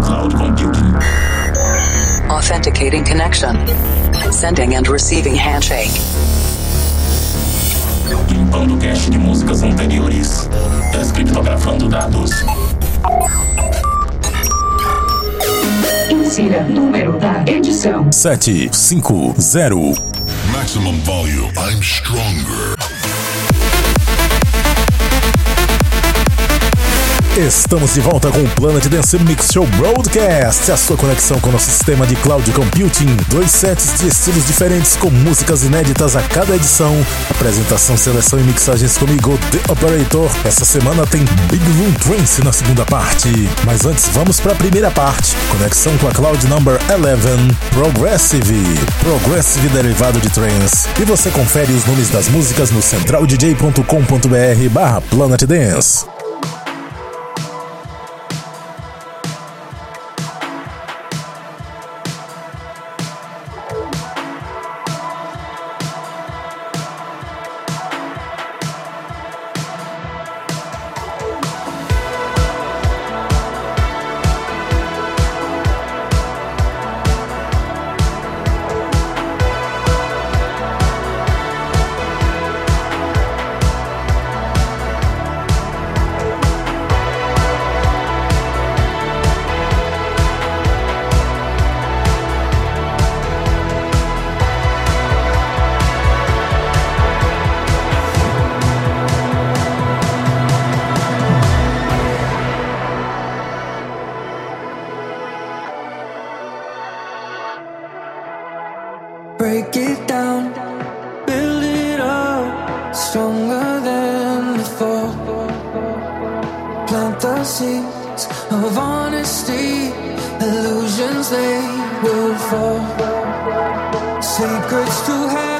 cloud computing. Authenticating connection. Sending and receiving handshake. Limpando cache de músicas anteriores. Descriptografando dados. Insira número da edição: 750. Maximum volume. I'm stronger. Estamos de volta com o Planet Dance Mix Show Broadcast, a sua conexão com o nosso sistema de cloud computing. Dois sets de estilos diferentes com músicas inéditas a cada edição. Apresentação, seleção e mixagens comigo, The Operator. Essa semana tem Big Room Trance na segunda parte. Mas antes, vamos para a primeira parte. Conexão com a Cloud Number 11, Progressive. Progressive derivado de trance. E você confere os nomes das músicas no centraldj.com.br barra Planet Dance. Seeds of honesty, illusions they will fall. Secrets to heaven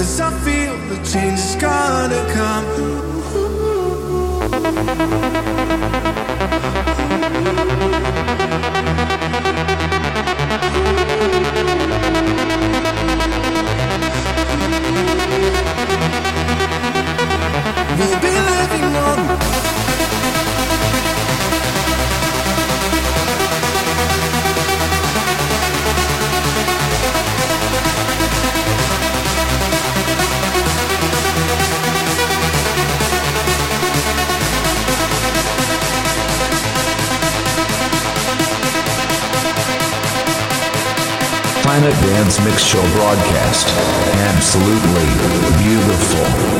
Cause I feel the change is gonna come. Ooh, ooh, ooh. Mix Show broadcast. Absolutely beautiful.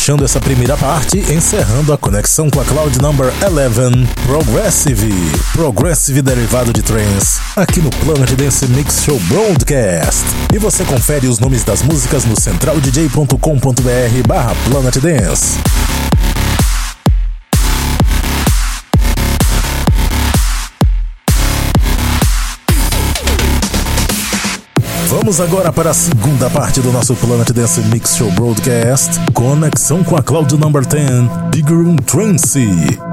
fechando essa primeira parte, encerrando a conexão com a Cloud Number 11, Progressive, Progressive derivado de trance, aqui no Planet Dance Mix Show Broadcast. E você confere os nomes das músicas no centraldj.com.br/barra Planet Dance. Vamos agora para a segunda parte do nosso Planet Dance Mix Show Broadcast. Conexão com a Cloud Number 10, Big Room Trance.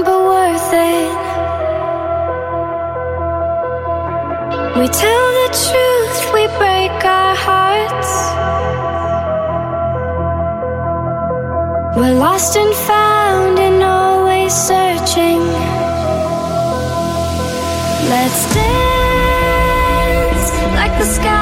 But worth it. We tell the truth, we break our hearts. We're lost and found and always searching. Let's dance like the sky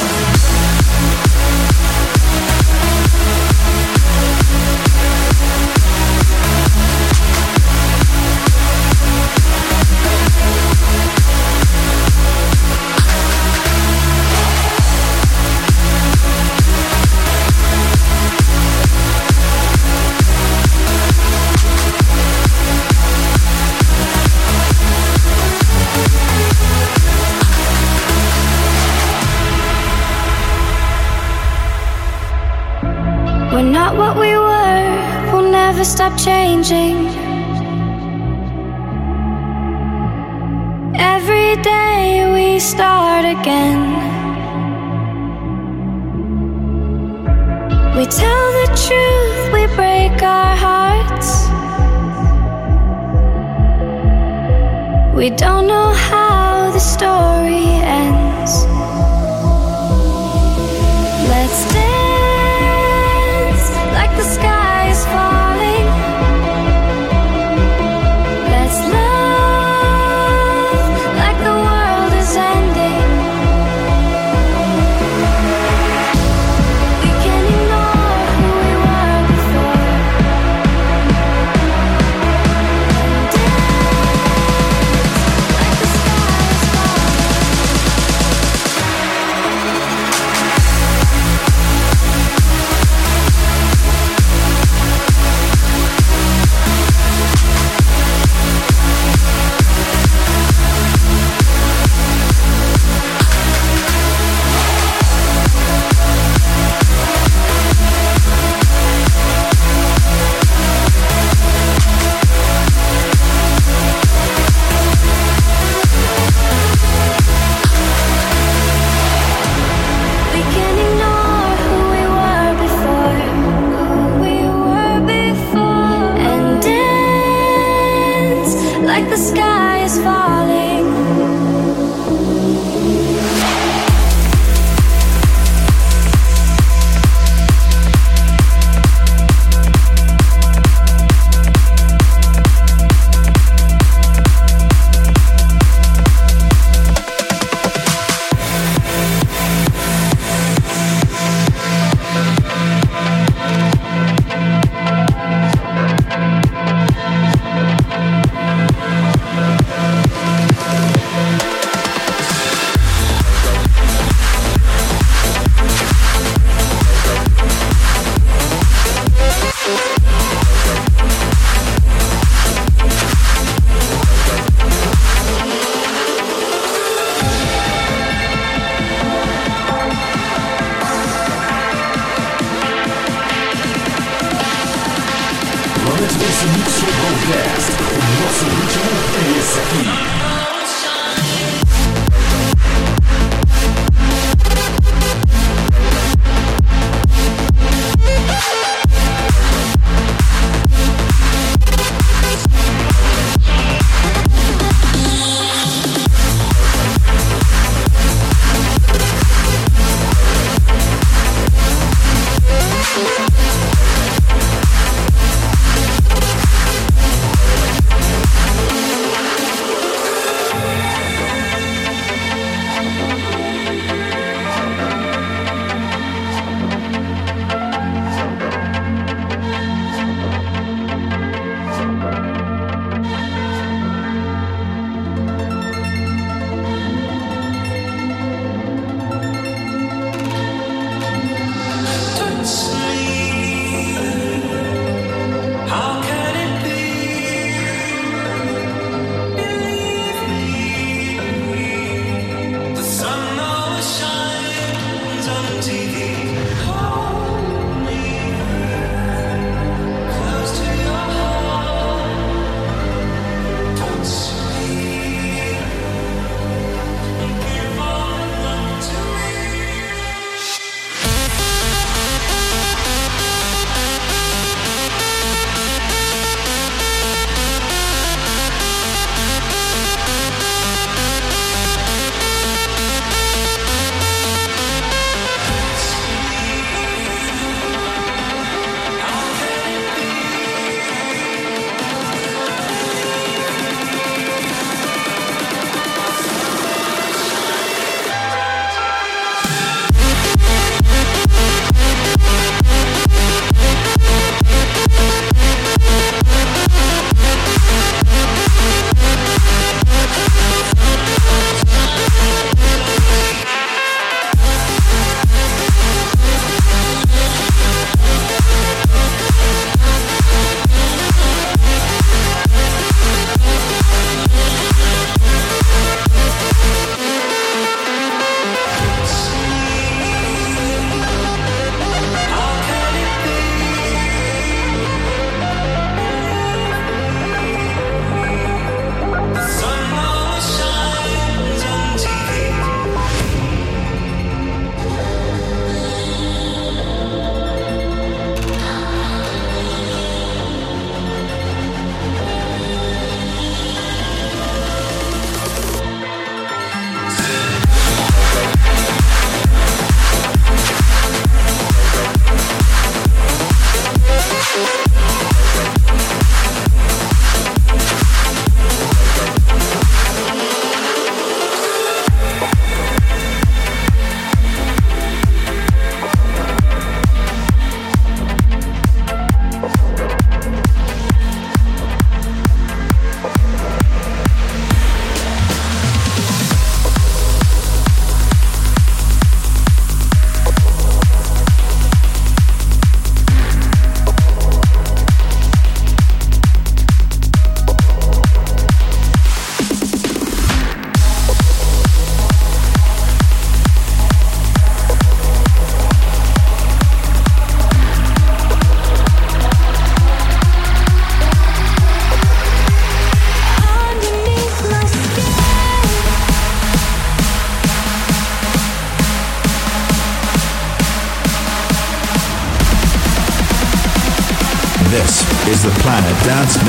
Changing. Every day we start again. We tell the truth, we break our hearts. We don't know how the story ends.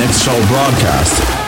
next show broadcast.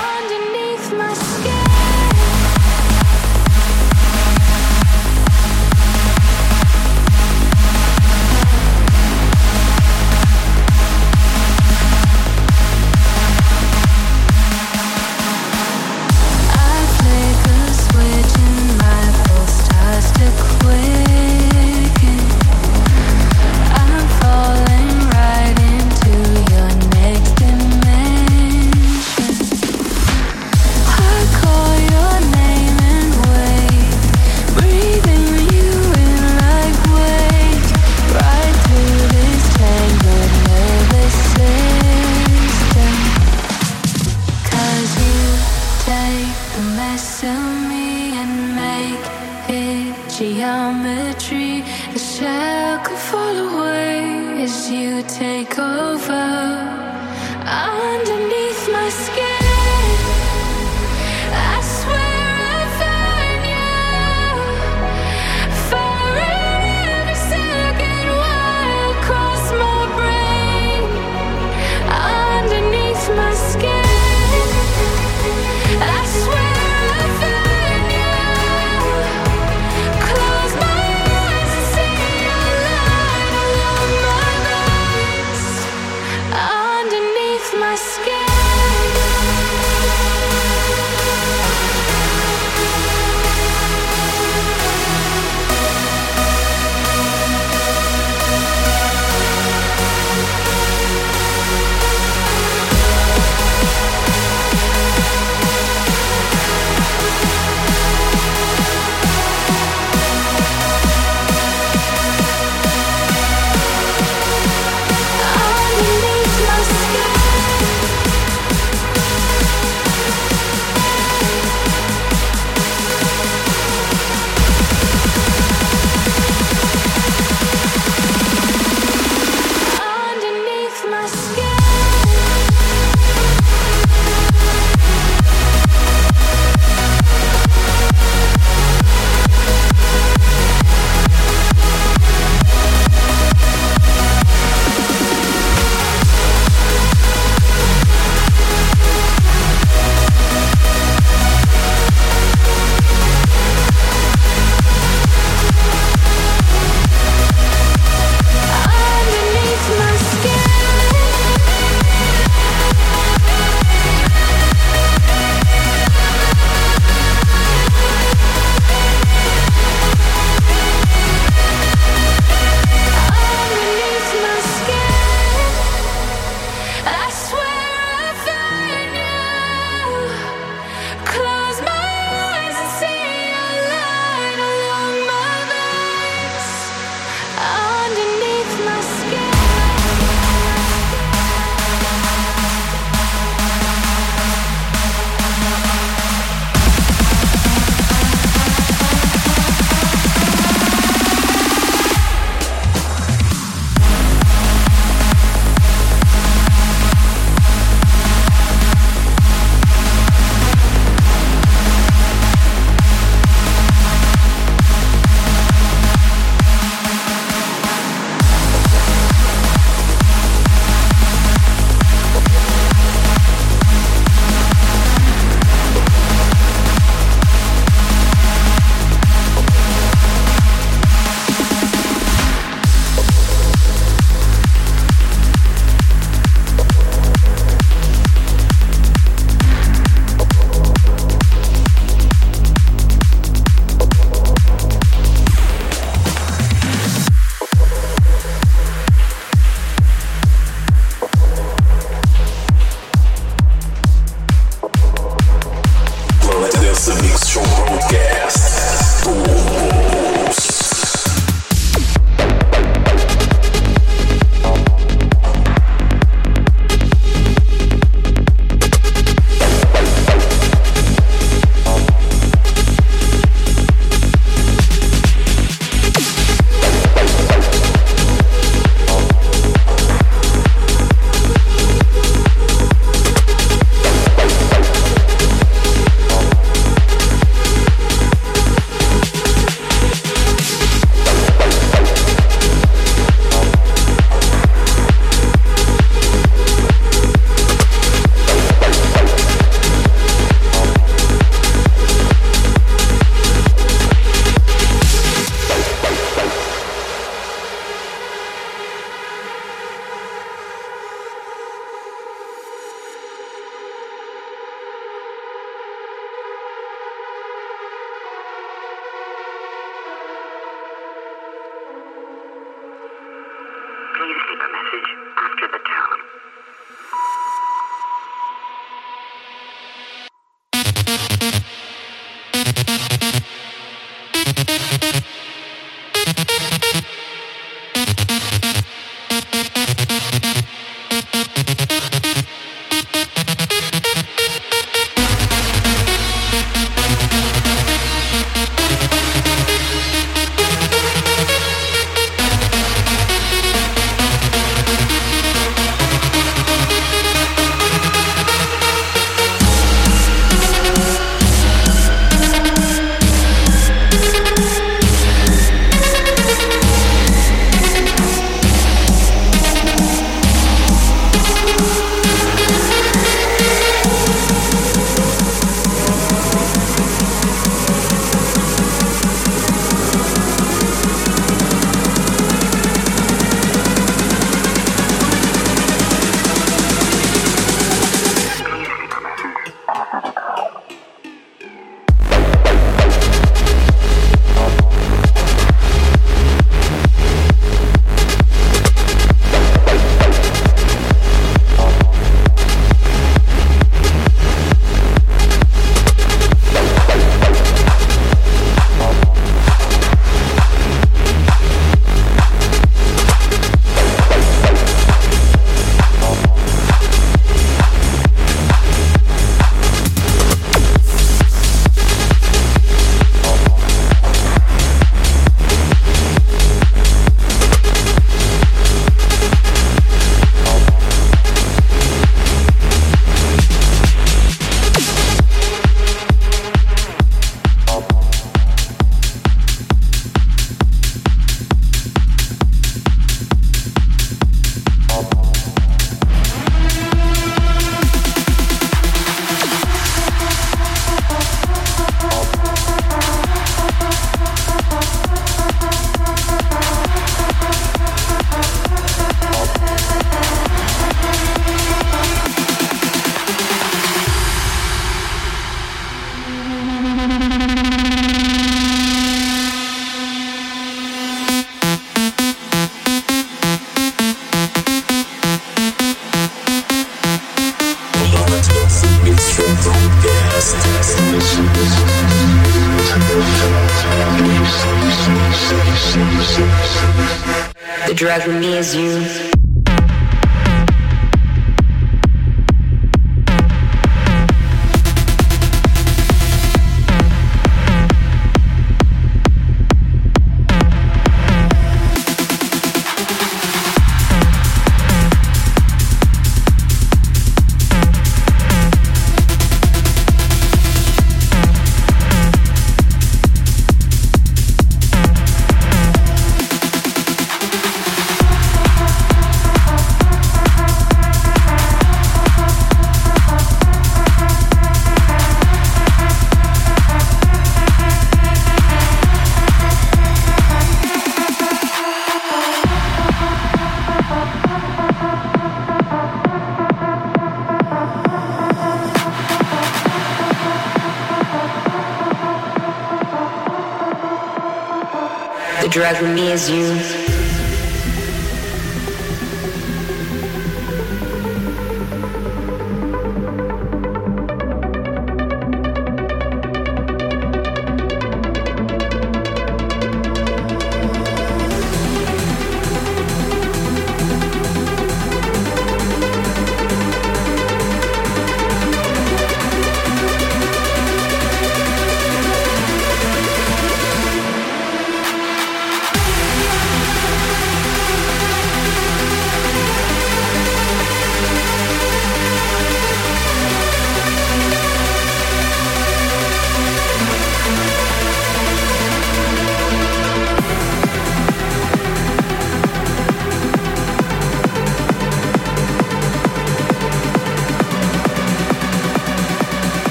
Drug me is you.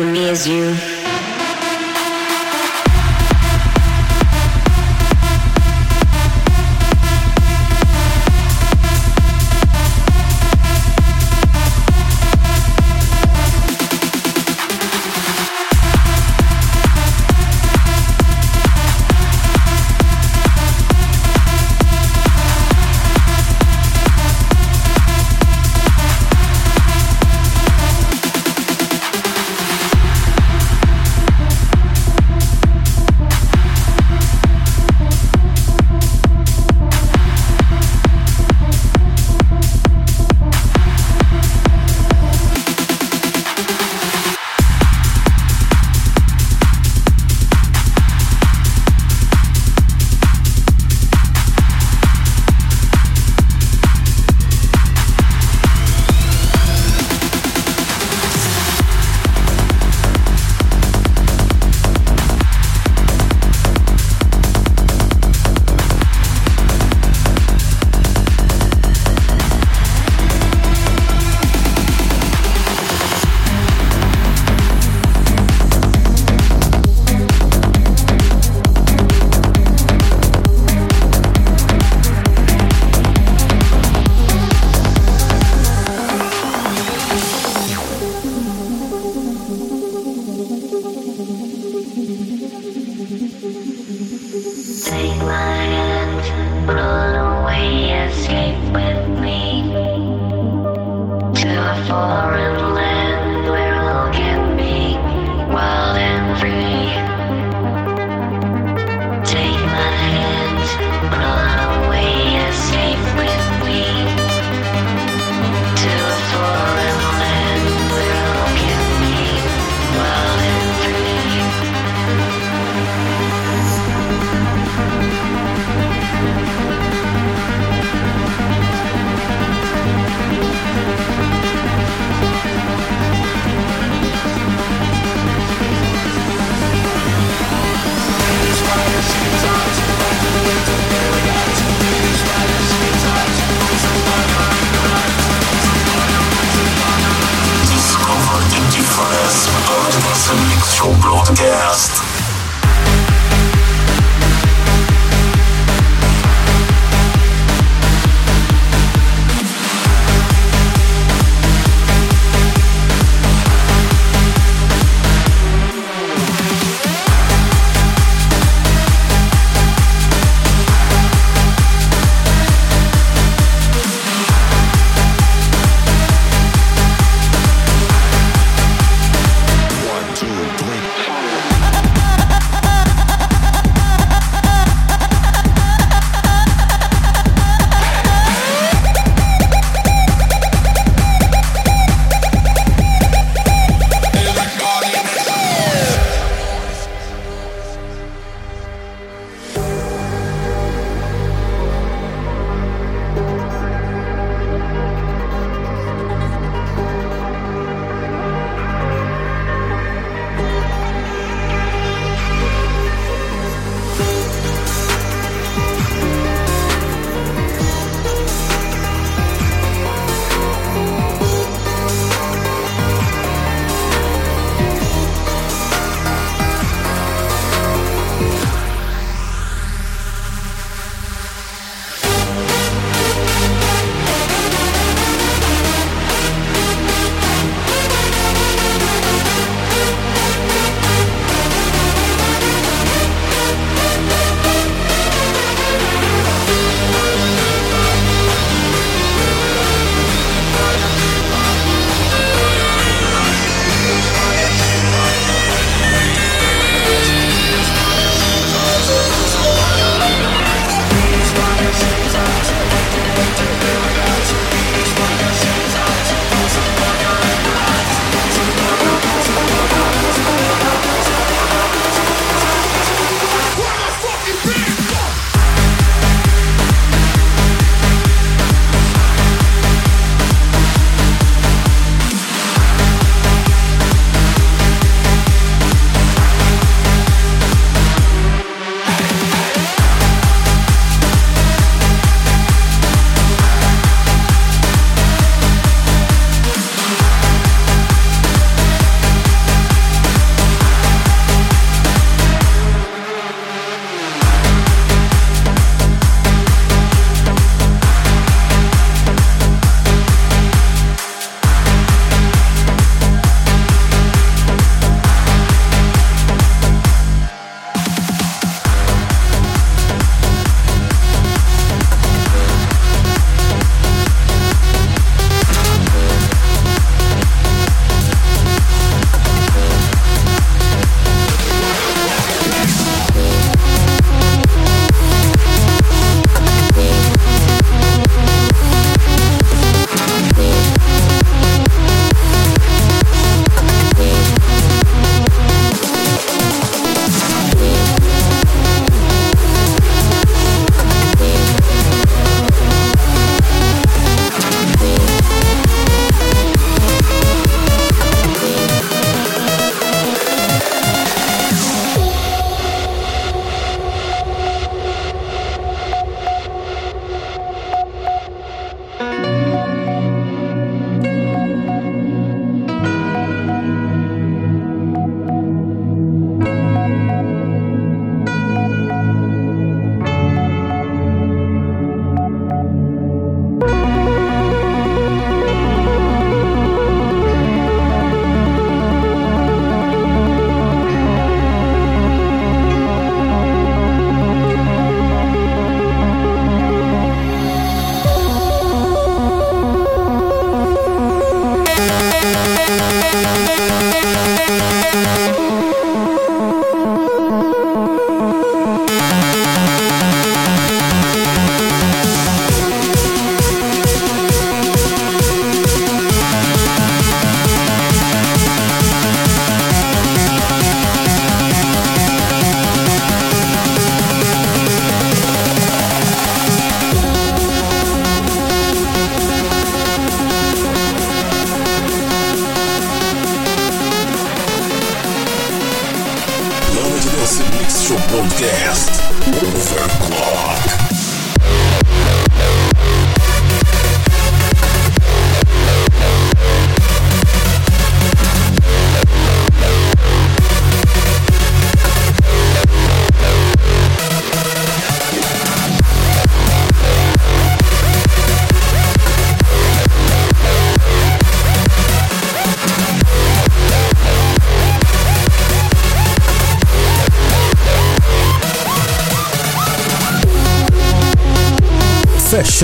me as you.